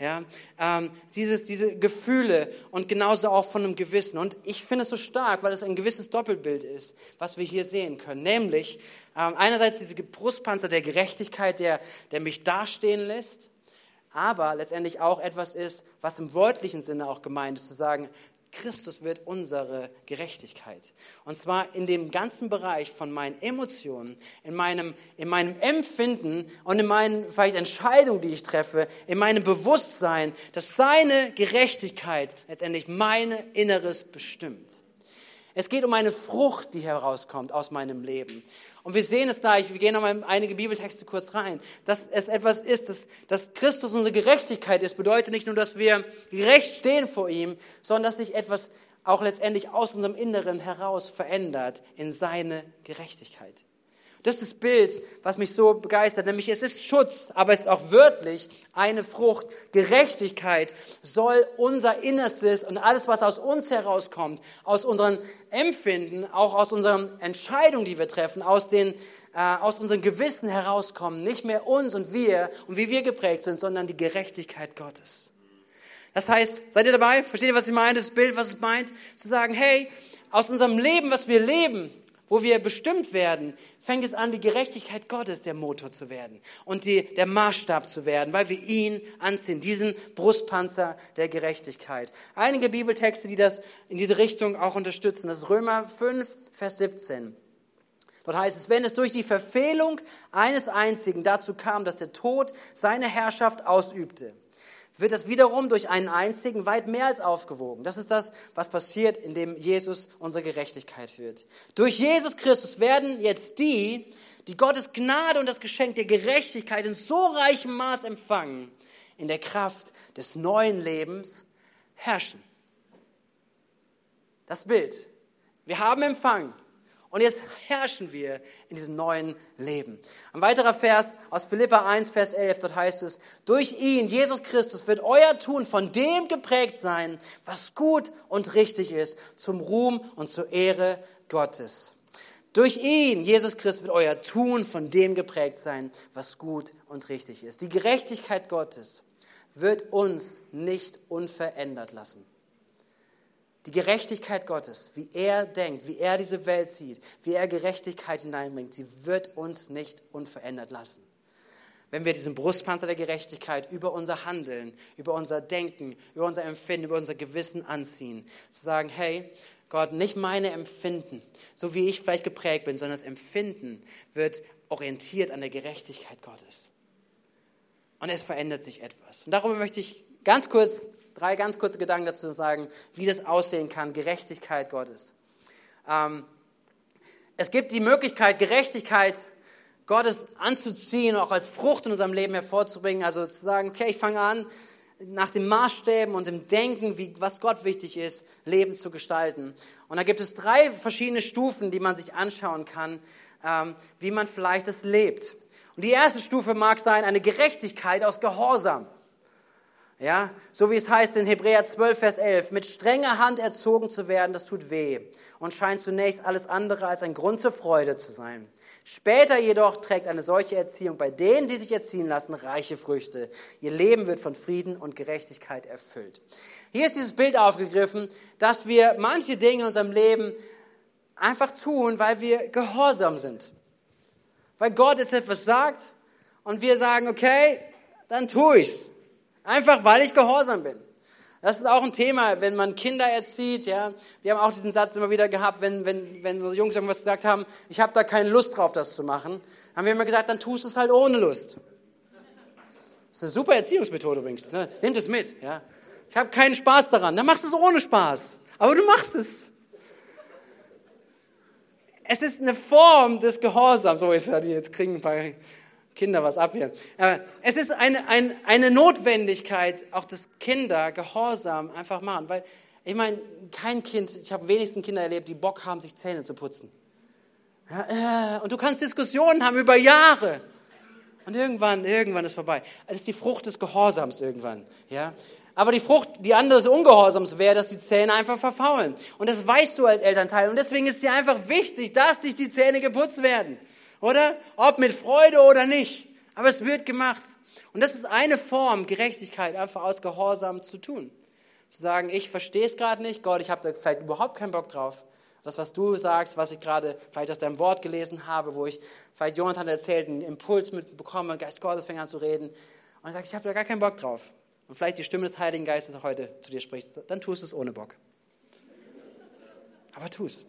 Ja, ähm, dieses, diese Gefühle und genauso auch von einem Gewissen. Und ich finde es so stark, weil es ein gewisses Doppelbild ist, was wir hier sehen können. Nämlich ähm, einerseits diese Brustpanzer der Gerechtigkeit, der, der mich dastehen lässt, aber letztendlich auch etwas ist, was im wörtlichen Sinne auch gemeint ist, zu sagen, Christus wird unsere Gerechtigkeit. Und zwar in dem ganzen Bereich von meinen Emotionen, in meinem, in meinem Empfinden und in meinen vielleicht Entscheidungen, die ich treffe, in meinem Bewusstsein, dass seine Gerechtigkeit letztendlich meine Inneres bestimmt. Es geht um eine Frucht, die herauskommt aus meinem Leben. Und wir sehen es gleich, wir gehen nochmal in einige Bibeltexte kurz rein, dass es etwas ist, dass, dass Christus unsere Gerechtigkeit ist, bedeutet nicht nur, dass wir gerecht stehen vor ihm, sondern dass sich etwas auch letztendlich aus unserem Inneren heraus verändert in seine Gerechtigkeit. Das ist das Bild, was mich so begeistert, nämlich es ist Schutz, aber es ist auch wörtlich eine Frucht. Gerechtigkeit soll unser Innerstes und alles, was aus uns herauskommt, aus unseren Empfinden, auch aus unseren Entscheidungen, die wir treffen, aus, den, äh, aus unseren Gewissen herauskommen. Nicht mehr uns und wir und wie wir geprägt sind, sondern die Gerechtigkeit Gottes. Das heißt, seid ihr dabei? Versteht ihr, was ich meine? Das Bild, was es meint? Zu sagen, hey, aus unserem Leben, was wir leben, wo wir bestimmt werden, fängt es an, die Gerechtigkeit Gottes der Motor zu werden und die, der Maßstab zu werden, weil wir ihn anziehen, diesen Brustpanzer der Gerechtigkeit. Einige Bibeltexte, die das in diese Richtung auch unterstützen, das ist Römer 5, Vers 17. Dort heißt es, wenn es durch die Verfehlung eines einzigen dazu kam, dass der Tod seine Herrschaft ausübte, wird das wiederum durch einen einzigen weit mehr als aufgewogen. Das ist das, was passiert, indem Jesus unsere Gerechtigkeit wird. Durch Jesus Christus werden jetzt die, die Gottes Gnade und das Geschenk der Gerechtigkeit in so reichem Maß empfangen, in der Kraft des neuen Lebens herrschen. Das Bild. Wir haben empfangen. Und jetzt herrschen wir in diesem neuen Leben. Ein weiterer Vers aus Philippa 1, Vers 11, dort heißt es, durch ihn, Jesus Christus, wird euer Tun von dem geprägt sein, was gut und richtig ist, zum Ruhm und zur Ehre Gottes. Durch ihn, Jesus Christus, wird euer Tun von dem geprägt sein, was gut und richtig ist. Die Gerechtigkeit Gottes wird uns nicht unverändert lassen. Die Gerechtigkeit Gottes, wie er denkt, wie er diese Welt sieht, wie er Gerechtigkeit hineinbringt, sie wird uns nicht unverändert lassen. wenn wir diesen Brustpanzer der Gerechtigkeit über unser Handeln, über unser Denken, über unser Empfinden, über unser Gewissen anziehen. Zu sagen, hey, Gott, nicht meine Empfinden, so wie ich vielleicht geprägt bin, sondern das Empfinden wird orientiert an der Gerechtigkeit Gottes. Und es verändert sich etwas. Und darüber möchte ich ganz kurz, drei ganz kurze Gedanken dazu sagen, wie das aussehen kann, Gerechtigkeit Gottes. Ähm, es gibt die Möglichkeit, Gerechtigkeit Gottes anzuziehen, auch als Frucht in unserem Leben hervorzubringen. Also zu sagen, okay, ich fange an, nach den Maßstäben und dem Denken, wie, was Gott wichtig ist, Leben zu gestalten. Und da gibt es drei verschiedene Stufen, die man sich anschauen kann, ähm, wie man vielleicht es lebt. Und die erste Stufe mag sein eine Gerechtigkeit aus Gehorsam. Ja, so wie es heißt in Hebräer 12, Vers 11, mit strenger Hand erzogen zu werden, das tut weh und scheint zunächst alles andere als ein Grund zur Freude zu sein. Später jedoch trägt eine solche Erziehung bei denen, die sich erziehen lassen, reiche Früchte. Ihr Leben wird von Frieden und Gerechtigkeit erfüllt. Hier ist dieses Bild aufgegriffen, dass wir manche Dinge in unserem Leben einfach tun, weil wir gehorsam sind. Weil Gott jetzt etwas sagt und wir sagen, okay, dann tue ich's. Einfach weil ich gehorsam bin. Das ist auch ein Thema, wenn man Kinder erzieht. Ja, wir haben auch diesen Satz immer wieder gehabt, wenn wenn wenn so Jungs irgendwas gesagt haben, ich habe da keine Lust drauf, das zu machen, haben wir immer gesagt, dann tust du es halt ohne Lust. Das ist eine super Erziehungsmethode übrigens. Ne? Nimm das mit. Ja, ich habe keinen Spaß daran. Dann machst du es ohne Spaß, aber du machst es. Es ist eine Form des Gehorsams. So, jetzt kriegen ein paar Kinder was ab hier. Es ist eine, eine, eine Notwendigkeit, auch dass Kinder Gehorsam einfach machen. Weil, ich meine, kein Kind, ich habe wenigstens Kinder erlebt, die Bock haben, sich Zähne zu putzen. Äh, und du kannst Diskussionen haben über Jahre. Und irgendwann, irgendwann ist vorbei. Es ist die Frucht des Gehorsams irgendwann. Ja? Aber die Frucht, die andere des Ungehorsams wäre, dass die Zähne einfach verfaulen. Und das weißt du als Elternteil. Und deswegen ist dir einfach wichtig, dass dich die Zähne geputzt werden. Oder? Ob mit Freude oder nicht. Aber es wird gemacht. Und das ist eine Form, Gerechtigkeit einfach aus Gehorsam zu tun. Zu sagen, ich verstehe es gerade nicht, Gott, ich habe da vielleicht überhaupt keinen Bock drauf. Das, was du sagst, was ich gerade vielleicht aus deinem Wort gelesen habe, wo ich vielleicht Jonathan erzählt, einen Impuls mitbekomme, Geist Gottes fängt an zu reden. Und sagt, ich habe da gar keinen Bock drauf. Und vielleicht die Stimme des Heiligen Geistes auch heute zu dir spricht, dann tust du es ohne Bock. Aber tu es.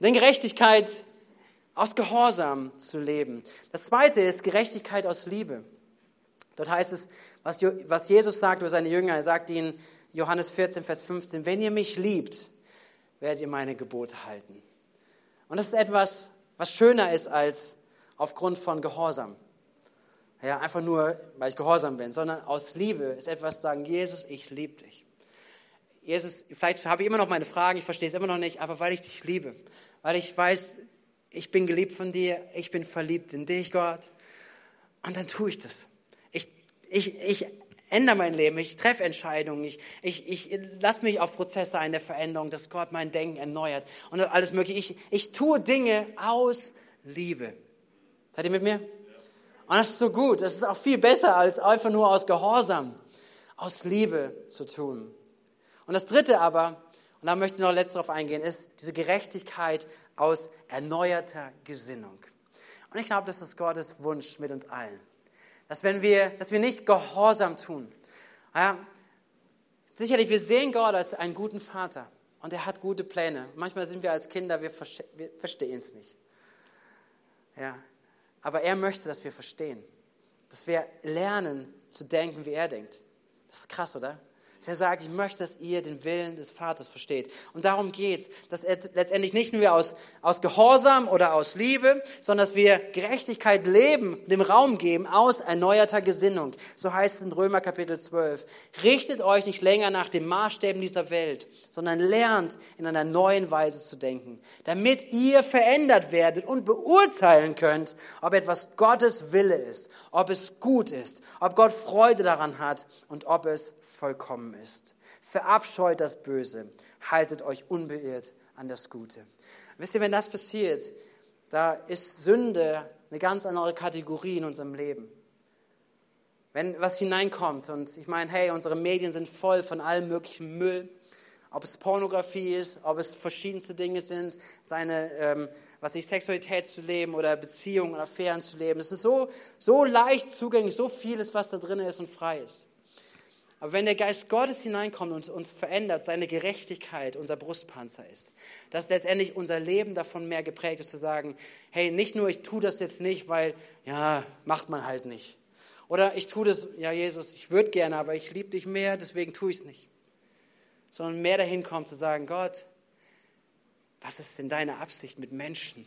Denn Gerechtigkeit aus Gehorsam zu leben. Das zweite ist Gerechtigkeit aus Liebe. Dort heißt es, was Jesus sagt über seine Jünger, er sagt ihnen, Johannes 14, Vers 15, wenn ihr mich liebt, werdet ihr meine Gebote halten. Und das ist etwas, was schöner ist als aufgrund von Gehorsam. Ja, einfach nur, weil ich gehorsam bin, sondern aus Liebe ist etwas zu sagen, Jesus, ich liebe dich. Jesus, vielleicht habe ich immer noch meine Fragen, ich verstehe es immer noch nicht, aber weil ich dich liebe, weil ich weiß, ich bin geliebt von dir, ich bin verliebt in dich, Gott. Und dann tue ich das. Ich, ich, ich ändere mein Leben, ich treffe Entscheidungen, ich, ich, ich lasse mich auf Prozesse ein der Veränderung, dass Gott mein Denken erneuert und alles Mögliche. Ich, ich tue Dinge aus Liebe. Seid ihr mit mir? Und das ist so gut, das ist auch viel besser, als einfach nur aus Gehorsam, aus Liebe zu tun. Und das Dritte aber, und da möchte ich noch letzt darauf eingehen, ist diese Gerechtigkeit aus erneuerter Gesinnung. Und ich glaube, das ist Gottes Wunsch mit uns allen. Dass wenn wir, dass wir nicht gehorsam tun. Ja, sicherlich, wir sehen Gott als einen guten Vater und er hat gute Pläne. Manchmal sind wir als Kinder, wir, wir verstehen es nicht. Ja, aber er möchte, dass wir verstehen. Dass wir lernen zu denken, wie er denkt. Das ist krass, oder? Er sagt, ich möchte, dass ihr den Willen des Vaters versteht. Und darum geht's, dass er letztendlich nicht nur aus, aus Gehorsam oder aus Liebe, sondern dass wir Gerechtigkeit leben, dem Raum geben, aus erneuerter Gesinnung. So heißt es in Römer Kapitel 12. Richtet euch nicht länger nach den Maßstäben dieser Welt, sondern lernt in einer neuen Weise zu denken, damit ihr verändert werdet und beurteilen könnt, ob etwas Gottes Wille ist, ob es gut ist, ob Gott Freude daran hat und ob es vollkommen ist. Verabscheut das Böse, haltet euch unbeirrt an das Gute. Wisst ihr, wenn das passiert, da ist Sünde eine ganz andere Kategorie in unserem Leben. Wenn was hineinkommt und ich meine, hey, unsere Medien sind voll von allem möglichen Müll ob es Pornografie ist, ob es verschiedenste Dinge sind, seine, ähm, was ich, Sexualität zu leben oder Beziehungen oder Affären zu leben. Es ist so, so leicht zugänglich, so vieles, was da drin ist und frei ist. Aber wenn der Geist Gottes hineinkommt und uns verändert, seine Gerechtigkeit unser Brustpanzer ist, dass letztendlich unser Leben davon mehr geprägt ist, zu sagen, hey, nicht nur ich tue das jetzt nicht, weil, ja, macht man halt nicht. Oder ich tue das, ja, Jesus, ich würde gerne, aber ich liebe dich mehr, deswegen tue ich es nicht. Sondern mehr dahin kommt zu sagen, Gott, was ist denn deine Absicht mit Menschen?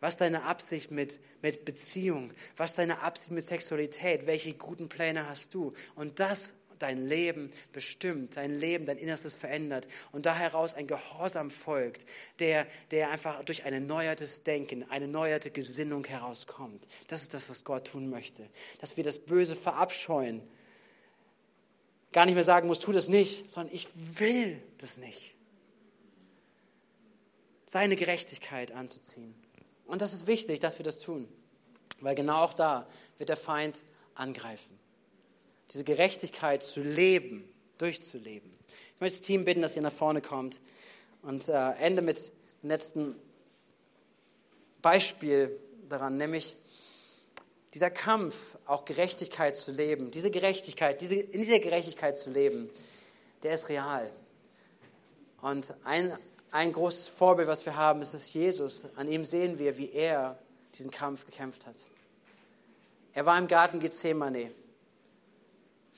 Was ist deine Absicht mit, mit Beziehung? Was ist deine Absicht mit Sexualität? Welche guten Pläne hast du? Und das dein Leben bestimmt, dein Leben, dein Innerstes verändert und da heraus ein Gehorsam folgt, der, der einfach durch ein erneuertes Denken, eine erneuerte Gesinnung herauskommt. Das ist das, was Gott tun möchte. Dass wir das Böse verabscheuen. Gar nicht mehr sagen muss, tu das nicht, sondern ich will das nicht. Seine Gerechtigkeit anzuziehen. Und das ist wichtig, dass wir das tun, weil genau auch da wird der Feind angreifen diese Gerechtigkeit zu leben, durchzuleben. Ich möchte das Team bitten, dass ihr nach vorne kommt und äh, ende mit dem letzten Beispiel daran, nämlich dieser Kampf, auch Gerechtigkeit zu leben, diese Gerechtigkeit, diese, in dieser Gerechtigkeit zu leben, der ist real. Und ein, ein großes Vorbild, was wir haben, ist es Jesus. An ihm sehen wir, wie er diesen Kampf gekämpft hat. Er war im Garten Gethsemane.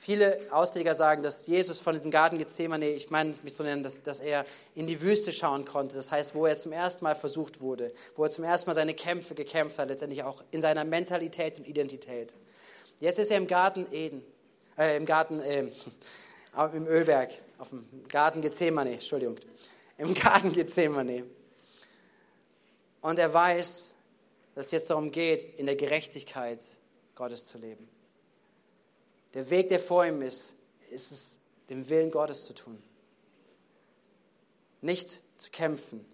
Viele Ausleger sagen, dass Jesus von diesem Garten Gethsemane, ich meine es mich so nennen, dass, dass er in die Wüste schauen konnte. Das heißt, wo er zum ersten Mal versucht wurde, wo er zum ersten Mal seine Kämpfe gekämpft hat, letztendlich auch in seiner Mentalität und Identität. Jetzt ist er im Garten Eden, äh, im Garten, äh, (laughs) im Ölberg, auf dem Garten Gethsemane, Entschuldigung, im Garten Gethsemane. Und er weiß, dass es jetzt darum geht, in der Gerechtigkeit Gottes zu leben. Der Weg, der vor ihm ist, ist es, den Willen Gottes zu tun. Nicht zu kämpfen.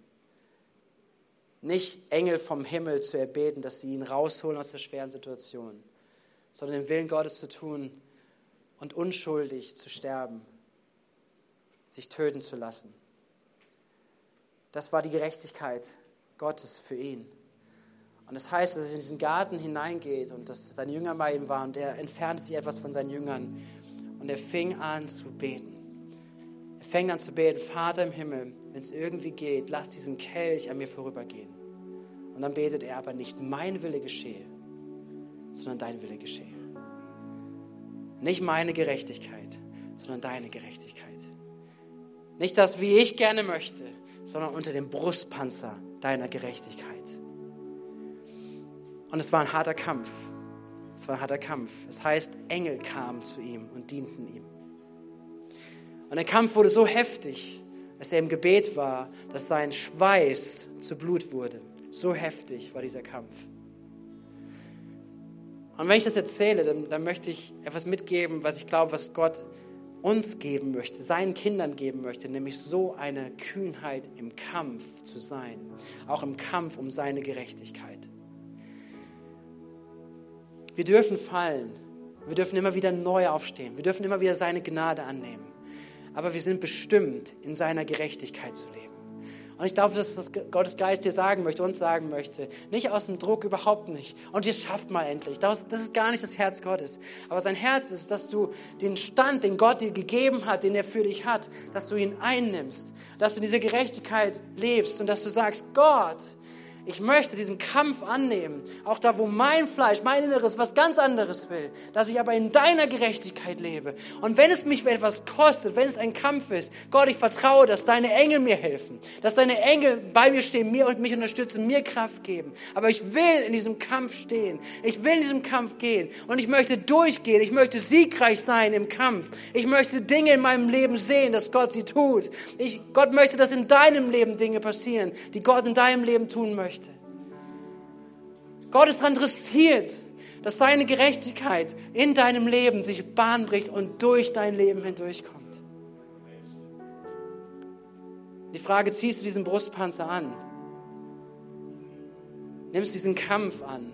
Nicht Engel vom Himmel zu erbeten, dass sie ihn rausholen aus der schweren Situation, sondern den Willen Gottes zu tun und unschuldig zu sterben, sich töten zu lassen. Das war die Gerechtigkeit Gottes für ihn. Und das heißt, dass er in diesen Garten hineingeht und dass seine Jünger bei ihm waren und er entfernt sich etwas von seinen Jüngern und er fing an zu beten. Er fängt an zu beten, Vater im Himmel, wenn es irgendwie geht, lass diesen Kelch an mir vorübergehen. Und dann betet er aber nicht mein Wille geschehe, sondern dein Wille geschehe. Nicht meine Gerechtigkeit, sondern deine Gerechtigkeit. Nicht das, wie ich gerne möchte, sondern unter dem Brustpanzer deiner Gerechtigkeit. Und es war ein harter Kampf. Es war ein harter Kampf. Das heißt, Engel kamen zu ihm und dienten ihm. Und der Kampf wurde so heftig, dass er im Gebet war, dass sein Schweiß zu Blut wurde. So heftig war dieser Kampf. Und wenn ich das erzähle, dann, dann möchte ich etwas mitgeben, was ich glaube, was Gott uns geben möchte, seinen Kindern geben möchte, nämlich so eine Kühnheit im Kampf zu sein, auch im Kampf um seine Gerechtigkeit. Wir dürfen fallen. Wir dürfen immer wieder neu aufstehen. Wir dürfen immer wieder seine Gnade annehmen. Aber wir sind bestimmt, in seiner Gerechtigkeit zu leben. Und ich glaube, dass das Gottes Geist dir sagen möchte, uns sagen möchte. Nicht aus dem Druck, überhaupt nicht. Und ihr schafft mal endlich. Das ist gar nicht das Herz Gottes. Aber sein Herz ist, dass du den Stand, den Gott dir gegeben hat, den er für dich hat, dass du ihn einnimmst. Dass du diese Gerechtigkeit lebst und dass du sagst, Gott, ich möchte diesen Kampf annehmen, auch da, wo mein Fleisch, mein Inneres was ganz anderes will, dass ich aber in deiner Gerechtigkeit lebe. Und wenn es mich etwas kostet, wenn es ein Kampf ist, Gott, ich vertraue, dass deine Engel mir helfen, dass deine Engel bei mir stehen, mir und mich unterstützen, mir Kraft geben. Aber ich will in diesem Kampf stehen. Ich will in diesem Kampf gehen und ich möchte durchgehen. Ich möchte siegreich sein im Kampf. Ich möchte Dinge in meinem Leben sehen, dass Gott sie tut. Ich, Gott möchte, dass in deinem Leben Dinge passieren, die Gott in deinem Leben tun möchte. Gott ist interessiert, dass seine Gerechtigkeit in deinem Leben sich Bahn bricht und durch dein Leben hindurchkommt. Die Frage, ziehst du diesen Brustpanzer an? Nimmst du diesen Kampf an,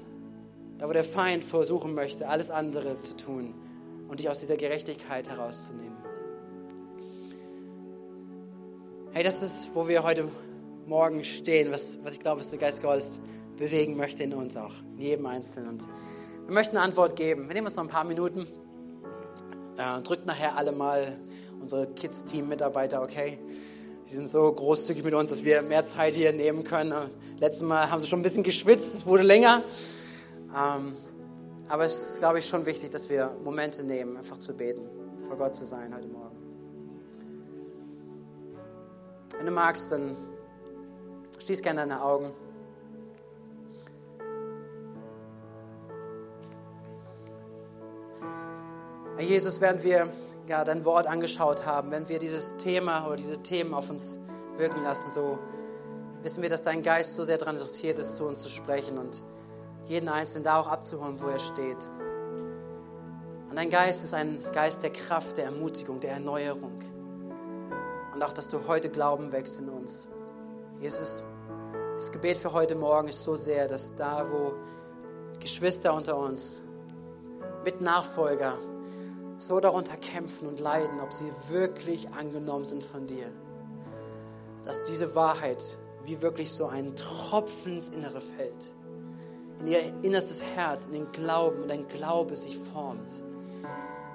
da wo der Feind versuchen möchte, alles andere zu tun und dich aus dieser Gerechtigkeit herauszunehmen? Hey, das ist, wo wir heute Morgen stehen, was, was ich glaube, was der Geist Gottes bewegen möchte in uns auch, in jedem Einzelnen. Und wir möchten eine Antwort geben. Wir nehmen uns noch ein paar Minuten. Äh, drückt nachher alle mal unsere Kids-Team-Mitarbeiter, okay? Die sind so großzügig mit uns, dass wir mehr Zeit hier nehmen können. Letztes Mal haben sie schon ein bisschen geschwitzt, es wurde länger. Ähm, aber es ist, glaube ich, schon wichtig, dass wir Momente nehmen, einfach zu beten, vor Gott zu sein heute Morgen. Wenn du magst, dann schließ gerne deine Augen. Herr Jesus, während wir ja, dein Wort angeschaut haben, wenn wir dieses Thema oder diese Themen auf uns wirken lassen, so wissen wir, dass dein Geist so sehr daran interessiert ist, zu uns zu sprechen und jeden Einzelnen da auch abzuholen, wo er steht. Und dein Geist ist ein Geist der Kraft, der Ermutigung, der Erneuerung. Und auch, dass du heute Glauben wächst in uns. Jesus, das Gebet für heute Morgen ist so sehr, dass da, wo Geschwister unter uns, mit Nachfolger, so darunter kämpfen und leiden, ob sie wirklich angenommen sind von dir. Dass diese Wahrheit wie wirklich so ein Tropfen ins Innere fällt, in ihr innerstes Herz, in den Glauben und dein Glaube sich formt.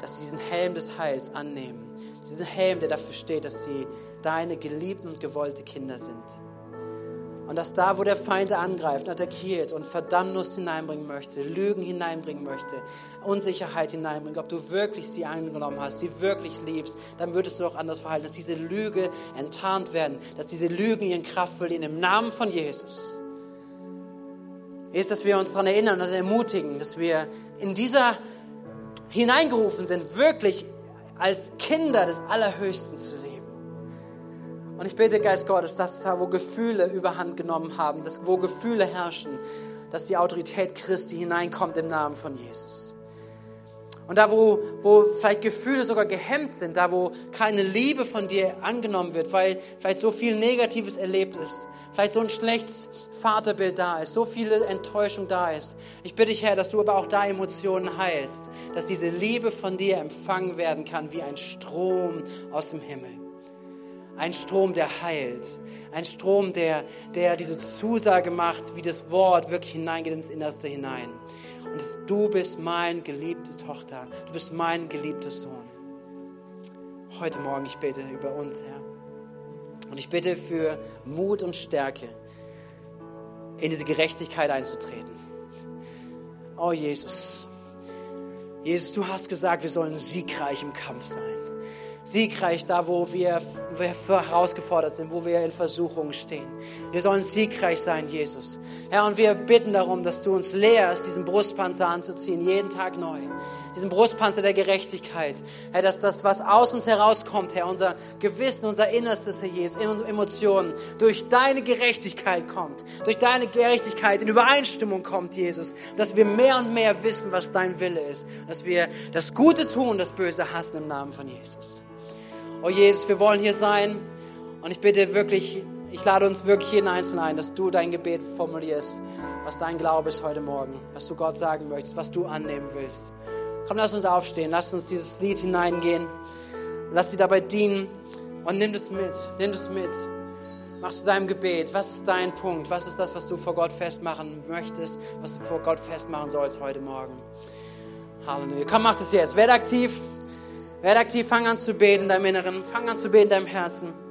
Dass sie diesen Helm des Heils annehmen, diesen Helm, der dafür steht, dass sie deine geliebten und gewollte Kinder sind. Und dass da, wo der Feind angreift, attackiert und Verdammnis hineinbringen möchte, Lügen hineinbringen möchte, Unsicherheit hineinbringt, ob du wirklich sie angenommen hast, sie wirklich liebst, dann würdest du auch anders verhalten, dass diese Lüge enttarnt werden, dass diese Lügen ihren Kraft verlieren im Namen von Jesus. Ist, dass wir uns daran erinnern und ermutigen, dass wir in dieser hineingerufen sind, wirklich als Kinder des Allerhöchsten zu leben. Und ich bete, Geist Gottes, dass da, wo Gefühle überhand genommen haben, dass wo Gefühle herrschen, dass die Autorität Christi hineinkommt im Namen von Jesus. Und da, wo, wo vielleicht Gefühle sogar gehemmt sind, da, wo keine Liebe von dir angenommen wird, weil vielleicht so viel Negatives erlebt ist, vielleicht so ein schlechtes Vaterbild da ist, so viele Enttäuschung da ist. Ich bitte dich, Herr, dass du aber auch da Emotionen heilst, dass diese Liebe von dir empfangen werden kann wie ein Strom aus dem Himmel. Ein Strom, der heilt. Ein Strom, der, der diese Zusage macht, wie das Wort wirklich hineingeht ins Innerste hinein. Und du bist mein geliebte Tochter. Du bist mein geliebter Sohn. Heute Morgen, ich bete über uns, Herr. Und ich bitte für Mut und Stärke, in diese Gerechtigkeit einzutreten. Oh Jesus. Jesus, du hast gesagt, wir sollen siegreich im Kampf sein siegreich da, wo wir, herausgefordert sind, wo wir in Versuchungen stehen. Wir sollen siegreich sein, Jesus. Herr, und wir bitten darum, dass du uns lehrst, diesen Brustpanzer anzuziehen, jeden Tag neu. Diesen Brustpanzer der Gerechtigkeit. Herr, dass das, was aus uns herauskommt, Herr, unser Gewissen, unser Innerstes, Herr Jesus, in unsere Emotionen, durch deine Gerechtigkeit kommt, durch deine Gerechtigkeit in Übereinstimmung kommt, Jesus. Dass wir mehr und mehr wissen, was dein Wille ist. Dass wir das Gute tun, das Böse hassen im Namen von Jesus. Oh Jesus, wir wollen hier sein und ich bitte wirklich, ich lade uns wirklich jeden Einzelnen ein, dass du dein Gebet formulierst, was dein Glaube ist heute Morgen, was du Gott sagen möchtest, was du annehmen willst. Komm, lass uns aufstehen, lass uns dieses Lied hineingehen, lass dir dabei dienen und nimm das mit, nimm das mit. Machst du deinem Gebet, was ist dein Punkt, was ist das, was du vor Gott festmachen möchtest, was du vor Gott festmachen sollst heute Morgen. Halleluja. Komm, mach das jetzt. Werd aktiv. Werde aktiv, fang an zu beten in deinem Inneren, fang an zu beten in deinem Herzen.